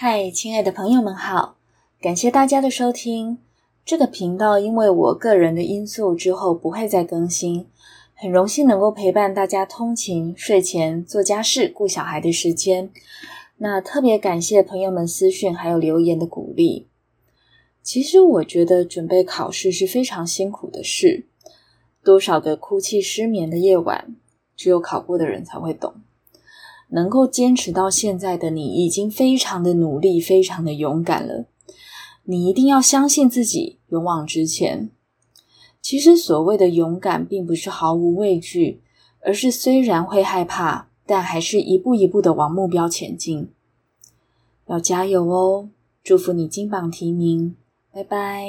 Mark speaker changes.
Speaker 1: 嗨，亲爱的朋友们好，感谢大家的收听。这个频道因为我个人的因素之后不会再更新，很荣幸能够陪伴大家通勤、睡前做家事、顾小孩的时间。那特别感谢朋友们私讯还有留言的鼓励。其实我觉得准备考试是非常辛苦的事，多少个哭泣失眠的夜晚，只有考过的人才会懂。能够坚持到现在的你，已经非常的努力，非常的勇敢了。你一定要相信自己，勇往直前。其实所谓的勇敢，并不是毫无畏惧，而是虽然会害怕，但还是一步一步的往目标前进。要加油哦！祝福你金榜题名。拜拜。